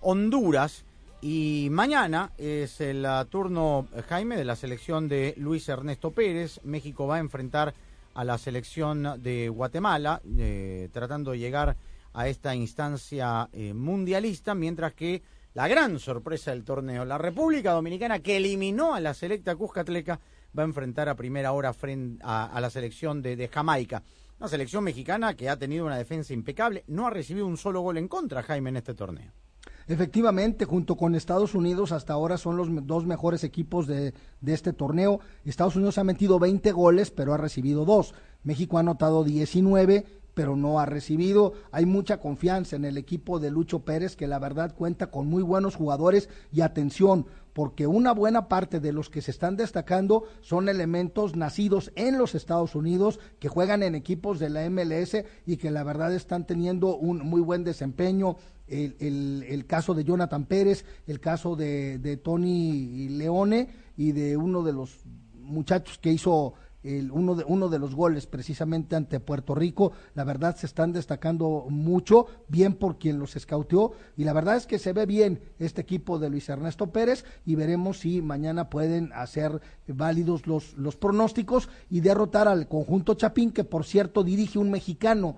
Honduras. Y mañana es el uh, turno, Jaime, de la selección de Luis Ernesto Pérez. México va a enfrentar a la selección de Guatemala, eh, tratando de llegar a esta instancia eh, mundialista, mientras que la gran sorpresa del torneo, la República Dominicana, que eliminó a la selecta Cuscatleca, va a enfrentar a primera hora frente a, a la selección de, de Jamaica. Una selección mexicana que ha tenido una defensa impecable, no ha recibido un solo gol en contra, Jaime, en este torneo. Efectivamente, junto con Estados Unidos, hasta ahora son los dos mejores equipos de, de este torneo. Estados Unidos ha metido 20 goles, pero ha recibido dos. México ha anotado 19, pero no ha recibido. Hay mucha confianza en el equipo de Lucho Pérez, que la verdad cuenta con muy buenos jugadores y atención, porque una buena parte de los que se están destacando son elementos nacidos en los Estados Unidos, que juegan en equipos de la MLS y que la verdad están teniendo un muy buen desempeño. El, el- caso de Jonathan Pérez, el caso de, de Tony Leone y de uno de los muchachos que hizo el, uno, de, uno de los goles precisamente ante Puerto Rico. La verdad se están destacando mucho, bien por quien los escauteó. Y la verdad es que se ve bien este equipo de Luis Ernesto Pérez y veremos si mañana pueden hacer válidos los, los pronósticos y derrotar al conjunto Chapín, que por cierto dirige un mexicano.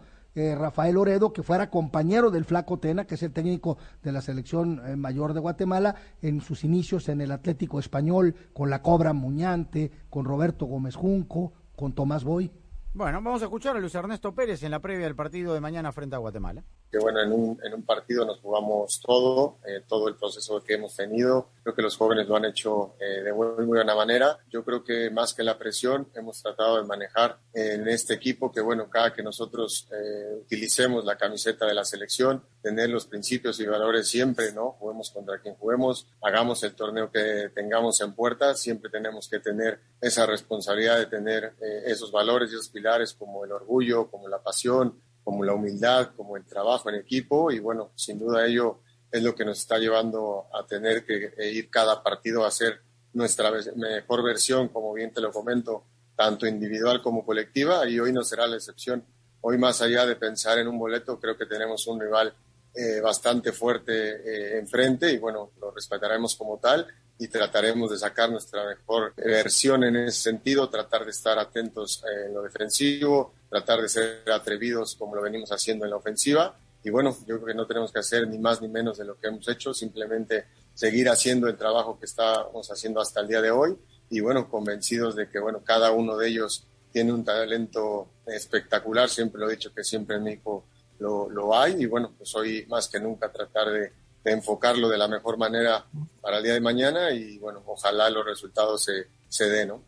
Rafael Oredo, que fuera compañero del Flaco Tena, que es el técnico de la selección eh, mayor de Guatemala, en sus inicios en el Atlético Español, con la Cobra Muñante, con Roberto Gómez Junco, con Tomás Boy. Bueno, vamos a escuchar a Luis Ernesto Pérez en la previa del partido de mañana frente a Guatemala. Que bueno, en un, en un partido nos jugamos todo, eh, todo el proceso que hemos tenido. Creo que los jóvenes lo han hecho eh, de muy, muy buena manera. Yo creo que más que la presión, hemos tratado de manejar en este equipo que, bueno, cada que nosotros eh, utilicemos la camiseta de la selección, tener los principios y valores siempre, ¿no? Juguemos contra quien juguemos, hagamos el torneo que tengamos en puerta, siempre tenemos que tener esa responsabilidad de tener eh, esos valores y esos pilares como el orgullo, como la pasión, como la humildad, como el trabajo en equipo y bueno, sin duda ello es lo que nos está llevando a tener que eh, ir cada partido a hacer nuestra mejor versión, como bien te lo comento, tanto individual como colectiva y hoy no será la excepción. Hoy más allá de pensar en un boleto, creo que tenemos un rival eh, bastante fuerte eh, enfrente y bueno, lo respetaremos como tal y trataremos de sacar nuestra mejor versión en ese sentido, tratar de estar atentos en lo defensivo, tratar de ser atrevidos como lo venimos haciendo en la ofensiva. Y bueno, yo creo que no tenemos que hacer ni más ni menos de lo que hemos hecho, simplemente seguir haciendo el trabajo que estamos haciendo hasta el día de hoy y bueno, convencidos de que bueno, cada uno de ellos tiene un talento espectacular, siempre lo he dicho que siempre en México lo, lo hay y bueno, pues hoy más que nunca tratar de, de enfocarlo de la mejor manera para el día de mañana y bueno, ojalá los resultados se, se den, ¿no?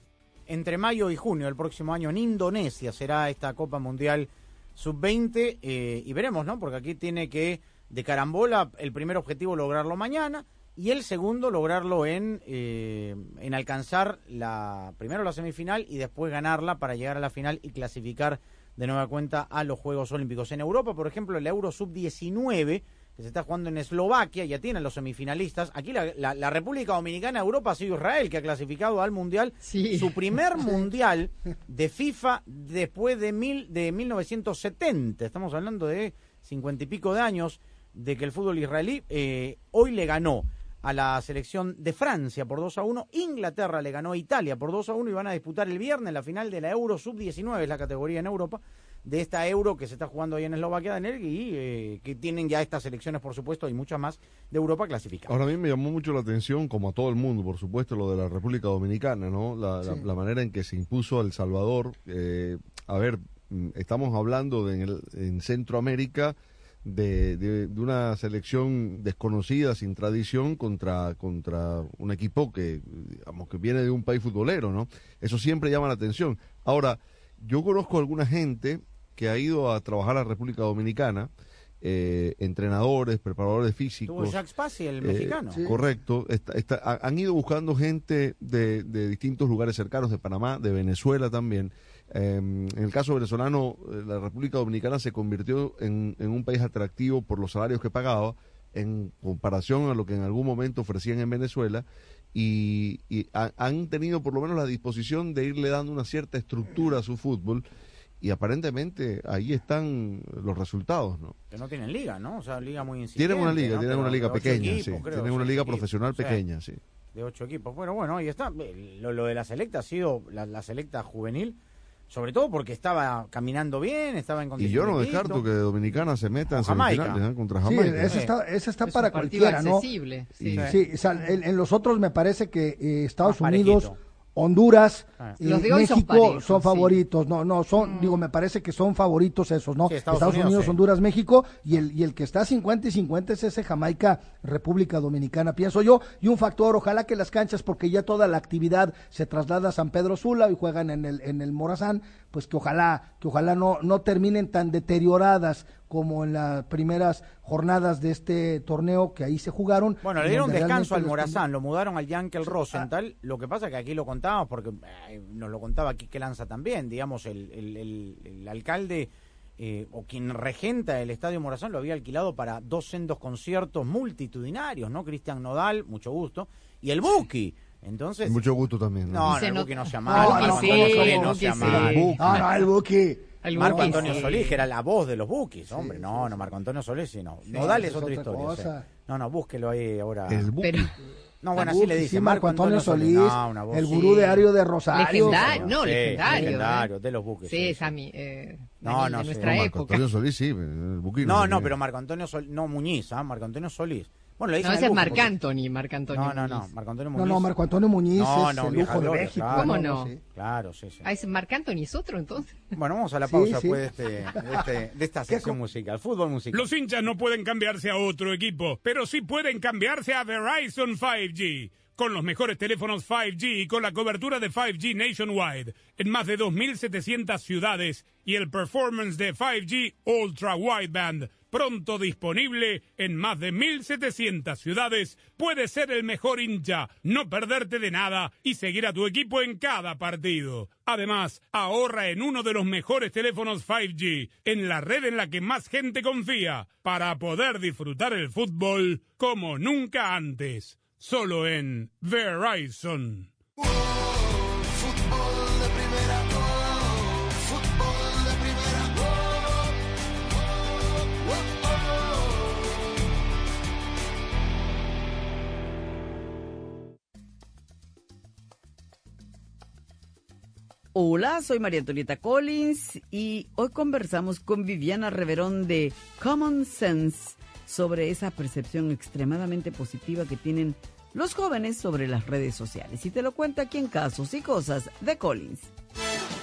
Entre mayo y junio del próximo año en Indonesia será esta Copa Mundial Sub-20 eh, y veremos, ¿no? Porque aquí tiene que, de carambola, el primer objetivo lograrlo mañana y el segundo lograrlo en, eh, en alcanzar la primero la semifinal y después ganarla para llegar a la final y clasificar de nueva cuenta a los Juegos Olímpicos. En Europa, por ejemplo, el Euro Sub-19 que se está jugando en Eslovaquia, ya tienen los semifinalistas. Aquí la, la- la República Dominicana, Europa, ha sido Israel, que ha clasificado al Mundial. Su primer Mundial de FIFA después de, mil, de 1970. Estamos hablando de cincuenta y pico de años de que el fútbol israelí eh, hoy le ganó a la selección de Francia por 2 a 1. Inglaterra le ganó a Italia por 2 a 1 y van a disputar el viernes la final de la Euro Sub-19, es la categoría en Europa, de esta Euro que se está jugando ahí en Eslovaquia, Daniel, y eh, que tienen ya estas selecciones, por supuesto, y muchas más de Europa clasificadas. Ahora a mí me llamó mucho la atención, como a todo el mundo, por supuesto, lo de la República Dominicana, ¿no? La, la- Sí. la manera en que se impuso a El Salvador. eh, a ver, mm, estamos hablando de en, el- en Centroamérica de, de- de una selección desconocida, sin tradición, contra, contra un equipo que, digamos, que viene de un país futbolero, ¿no? Eso siempre llama la atención. Ahora, yo conozco alguna gente que ha ido a trabajar a la República Dominicana, eh, entrenadores, preparadores físicos. Tuvo Jacques Pasi, el Eh, mexicano. Correcto. Está- está- ha- han ido buscando gente de, de distintos lugares cercanos, de Panamá, de Venezuela también. Eh, en el caso venezolano, eh, la República Dominicana se convirtió en, en un país atractivo por los salarios que pagaba en comparación a lo que en algún momento ofrecían en Venezuela y, y ha- han tenido por lo menos la disposición de irle dando una cierta estructura a su fútbol y aparentemente ahí están los resultados, ¿no? Que no tienen liga, ¿no? O sea, liga muy incipiente. Tienen una liga, ¿no? tienen Pero una liga pequeña, equipos, sí. creo, Tienen una liga equipos. profesional O sea, pequeña, sí. De ocho equipos. Bueno, bueno, ahí está. Lo, lo de la selecta ha sido la, la selecta juvenil, sobre todo porque estaba caminando bien, estaba en Y condiciones. yo no de descarto que Dominicana se meta en semifinales ¿eh? contra Sí, Jamaica. ese está, ese está Es para cualquiera, ¿no? accesible, sí. Sí, o sea, en, en los otros me parece que eh, Estados Más Unidos, parejito. Honduras, Ah. eh, Los de hoy son México parejos, son sí. favoritos. No, no, son, digo, me parece que son favoritos esos, ¿no? Sí, Estados Unidos, sí. Honduras, México y el, y el que está 50 y 50 es ese Jamaica, República Dominicana, pienso yo. Y un factor, ojalá que las canchas, porque ya toda la actividad se traslada a San Pedro Sula y juegan en el, en el Morazán, pues que ojalá, que ojalá no, no terminen tan deterioradas como en las primeras jornadas de este torneo que ahí se jugaron. Bueno, le dieron descanso al Morazán, lo mudaron al Yankel Rosenthal. Lo que pasa que aquí lo contábamos, porque eh, nos lo contaba Quique Lanza también, digamos, el, el- el- el alcalde eh, o quien regenta el Estadio Morazán lo había alquilado para dos sendos conciertos multitudinarios, ¿no? Cristian Nodal, mucho gusto, y el Buki. Entonces, Mucho gusto también. no, no, Se el no- Buki no sea No, malo, no. No, no, el Buki. El Marco Buki, Antonio sí. Solís, que era la voz de los Bukis, hombre. no, no, Marco Antonio Solís, sí, no. Nodal es es otra otra historia. sí. No, no, búsquelo ahí ahora. El Buki. Pero, No, bueno, así le dicen. sí, Marco Antonio Solís, No, una voz, el sí. gurú de Ario de Rosario. Legendario, no, Sí, legendario. legendario, ¿eh? de los buques. Sí, Sammy. Eh, No, no, de sí. nuestra No, Marco época. Antonio Solís, sí, el No, no, pero. Marco Antonio Solís, no Muñiz, ¿ah? Marco Antonio Solís. Bueno, le No, dicen ese el es Marc Anthony, Marc Antonio. No, no, no. Marco Antonio No, Muñiz. no, Marco Antonio Muñiz No, es no, el vieja lujo de gloria, México. claro. ¿Cómo no? sí. Claro, sí, sí. Ah, ¿es Marc Anthony es otro entonces? Bueno, vamos a la Sí, pausa sí. después de, este, de, este- de esta sección musical. Fútbol musical. Los hinchas no pueden cambiarse a otro equipo, pero sí pueden cambiarse a Verizon 5G. Con los mejores teléfonos 5G y con la cobertura de 5G nationwide en más de 2.700 ciudades y el performance de 5G Ultra Wideband pronto disponible en más de 1.700 ciudades, puedes ser el mejor hincha, no perderte de nada y seguir a tu equipo en cada partido. Además, ahorra en uno de los mejores teléfonos 5G, en la red en la que más gente confía, para poder disfrutar el fútbol como nunca antes. Solo en Verizon. Hola, soy María Antonieta Collins y hoy conversamos con Viviana Reverón de Common Sense sobre esa percepción extremadamente positiva que tienen los jóvenes sobre las redes sociales. Y te lo cuento aquí en Casos y Cosas de Collins.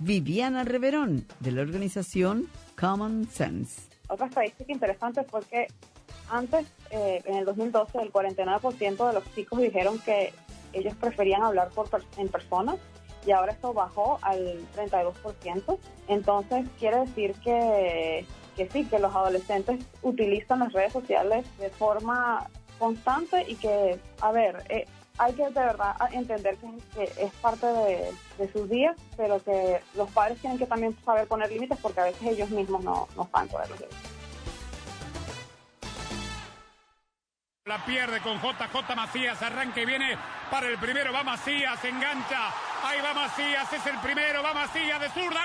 Viviana Reverón, de la organización Common Sense. Otra estadística interesante fue que antes, eh, en el 2012, el 49% de los chicos dijeron que ellos preferían hablar por en persona y ahora esto bajó al 32%. Entonces quiere decir que, que sí, que los adolescentes utilizan las redes sociales de forma constante y que, a ver, eh, hay que de verdad entender que, es parte de, de sus días, pero que los padres tienen que también saber poner límites porque a veces ellos mismos no, no saben poner. La pierde con JJ Macías, arranque viene para el primero, va Macías, engancha, ahí va Macías, es el primero, va Macías de zurda,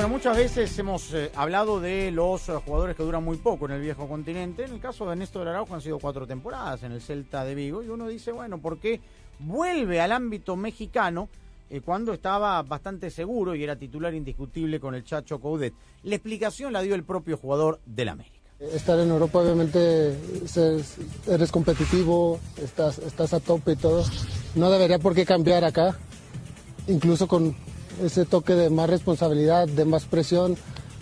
Bueno, muchas veces hemos eh, hablado de los eh, jugadores que duran muy poco en el viejo continente. En el caso de Néstor Araujo han sido cuatro temporadas en el Celta de Vigo y uno dice, bueno, ¿por qué vuelve al ámbito mexicano eh, cuando estaba bastante seguro y era titular indiscutible con el Chacho Coudet? La explicación la dio el propio jugador del América. Estar en Europa obviamente es- eres competitivo, estás, estás a tope y todo. No debería por qué cambiar acá, incluso con ese toque de más responsabilidad, de más presión,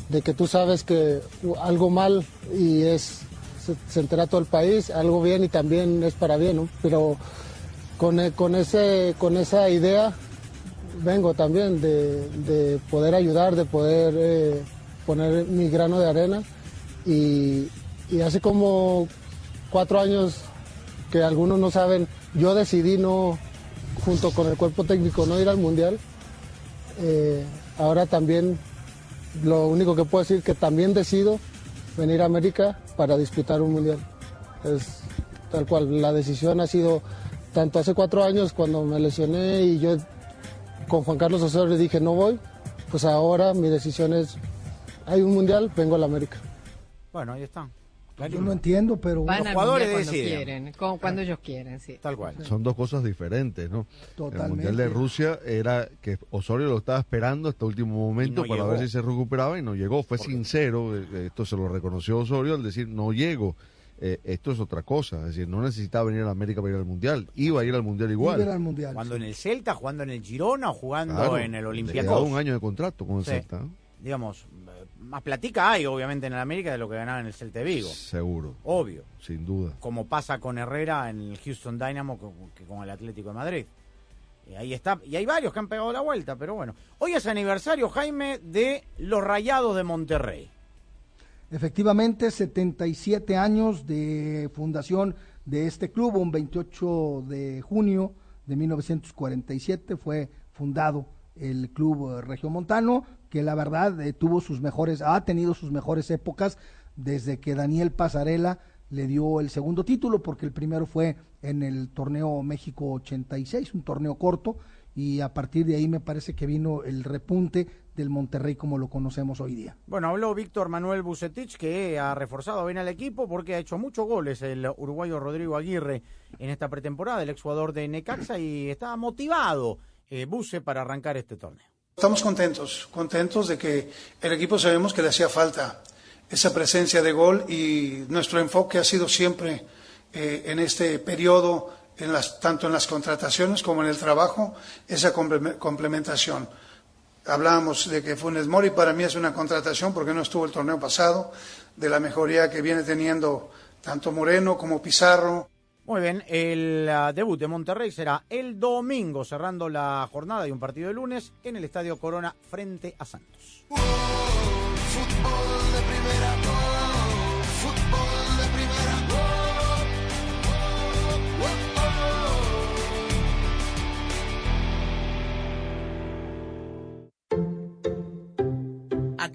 de que tú sabes que algo mal y es se, entera todo el país, algo bien y también es para bien, ¿no? Pero con, e- con, ese, con esa idea vengo también de, de poder ayudar, de poder eh, poner mi grano de arena y, y hace como cuatro años que algunos no saben, yo decidí no, junto con el cuerpo técnico, no ir al mundial. Eh, ahora también lo único que puedo decir que también decido venir a América para disputar un mundial. Es tal cual, la decisión ha sido tanto hace cuatro años cuando me lesioné y yo con Juan Carlos Osorio dije no voy, pues ahora mi decisión es, hay un mundial, vengo a la América. Bueno, ahí está. Yo no entiendo, pero Van Los jugadores cuando deciden. quieren, con- cuando ellos quieren, sí. Tal cual. Son dos cosas diferentes, ¿no? El. Mundial de Rusia era que Osorio lo estaba esperando hasta último momento no para llegó. ver si se recuperaba y no llegó. Fue sincero, eh, esto se lo reconoció Osorio al decir no llego. Eh, esto es otra cosa, es decir, no necesitaba venir a la América para ir al Mundial, iba a ir al Mundial igual. Iba al mundial. Jugando en el Celta, jugando en el Girona o jugando Claro, en el Olympiacos. un año de contrato con el Sí. Celta, ¿no? Digamos, eh, más platica hay obviamente en el América de lo que ganaba en el Celta Vigo. Seguro, Obvio. sin duda. Como pasa con Herrera en el Houston Dynamo que con el Atlético de Madrid. Y ahí está, y hay varios que han pegado la vuelta, pero bueno. Hoy es aniversario, Jaime, de los Rayados de Monterrey. Efectivamente, 77 años de fundación de este club, un 28 de junio de 1947 fue fundado el club eh, regiomontano, que la verdad eh, tuvo sus mejores, ha tenido sus mejores épocas desde que Daniel Pasarela le dio el segundo título, porque el primero fue en el torneo México 86, un torneo corto, y a partir de ahí me parece que vino el repunte del Monterrey como lo conocemos hoy día. Bueno, habló Víctor Manuel Bucetich, que ha reforzado bien al equipo porque ha hecho muchos goles el uruguayo Rodrigo Aguirre en esta pretemporada, el exjugador de Necaxa, y está motivado eh, Buce para arrancar este torneo. Estamos contentos, contentos de que el equipo sabemos que le hacía falta esa presencia de gol y nuestro enfoque ha sido siempre eh, en este periodo, en las, tanto en las contrataciones como en el trabajo, esa complementación. Hablábamos de que Funes Mori para mí es una contratación porque no estuvo el torneo pasado, de la mejoría que viene teniendo tanto Moreno como Pizarro. Muy bien, el uh, debut de Monterrey será el domingo, cerrando la jornada y un partido de lunes en el Estadio Corona frente a Santos.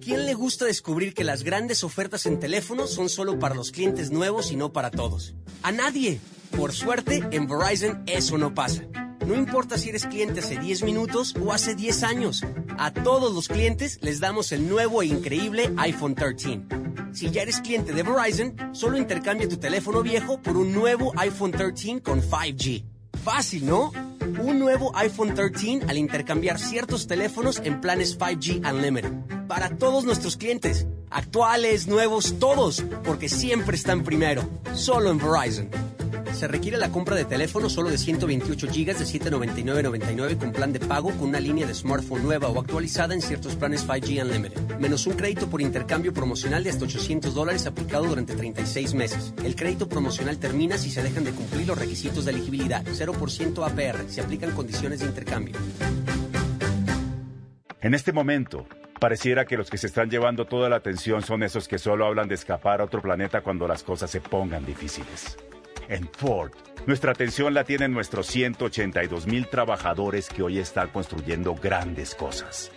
Quién le gusta descubrir que las grandes ofertas en teléfono son solo para los clientes nuevos y no para todos? A nadie. Por suerte, en Verizon eso no pasa. No importa si eres cliente hace 10 minutos o hace 10 años. A todos los clientes les damos el nuevo e increíble iPhone 13. Si ya eres cliente de Verizon, solo intercambia tu teléfono viejo por un nuevo iPhone 13 con 5G. Fácil, ¿no? Un nuevo iPhone 13 al intercambiar ciertos teléfonos en planes 5G Unlimited. Para todos nuestros clientes, actuales, nuevos, todos, porque siempre están primero. Solo en Verizon. Se requiere la compra de teléfono solo de 128 GB de 799.99 con plan de pago con una línea de smartphone nueva o actualizada en ciertos planes 5G Unlimited. Menos un crédito por intercambio promocional de hasta 800 dólares aplicado durante 36 meses. El crédito promocional termina si se dejan de cumplir los requisitos de elegibilidad. 0% APR. Se aplican condiciones de intercambio. En este momento, pareciera que los que se están llevando toda la atención son esos que solo hablan de escapar a otro planeta cuando las cosas se pongan difíciles. En Ford, nuestra atención la tienen nuestros 182 mil trabajadores que hoy están construyendo grandes cosas.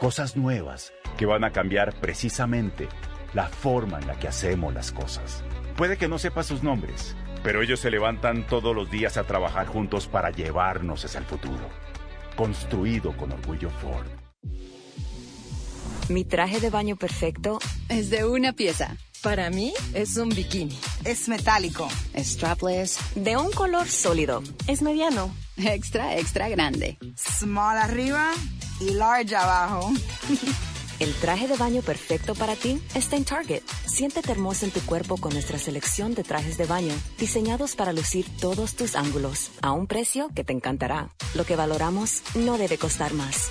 Cosas nuevas que van a cambiar precisamente la forma en la que hacemos las cosas. Puede que no sepa sus nombres, pero ellos se levantan todos los días a trabajar juntos para llevarnos hacia el futuro. Construido con orgullo Ford. Mi traje de baño perfecto es de una pieza. Para mí es un bikini. Es metálico. Strapless. De un color sólido. Es mediano. Extra, extra grande. Small arriba y large abajo. El traje de baño perfecto para ti está en Target. Siéntete hermoso en tu cuerpo con nuestra selección de trajes de baño, diseñados para lucir todos tus ángulos, a un precio que te encantará. Lo que valoramos no debe costar más.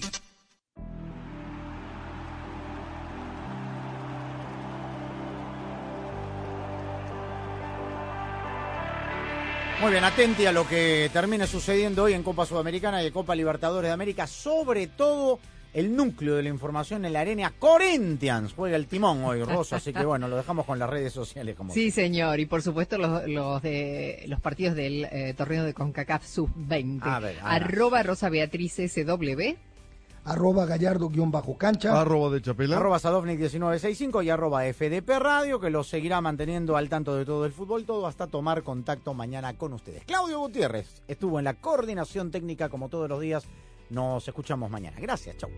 Muy bien, atenti a lo que termine sucediendo hoy en Copa Sudamericana y Copa Libertadores de América, sobre todo el núcleo de la información en la arena Corinthians. Juega el timón hoy, Rosa, así que bueno, lo dejamos con las redes sociales como Sí, señor, y por supuesto los, los de los partidos del eh, torneo de CONCACAF Sub-20. A ver, a ver. Arroba Rosa Beatriz SW. Arroba gallardo-cancha. Arroba de Chapela. Arroba Sadovnik1965 y arroba FDP Radio, que los seguirá manteniendo al tanto de todo el fútbol, todo hasta tomar contacto mañana con ustedes. Claudio Gutiérrez estuvo en la coordinación técnica como todos los días. Nos escuchamos mañana. Gracias, chau.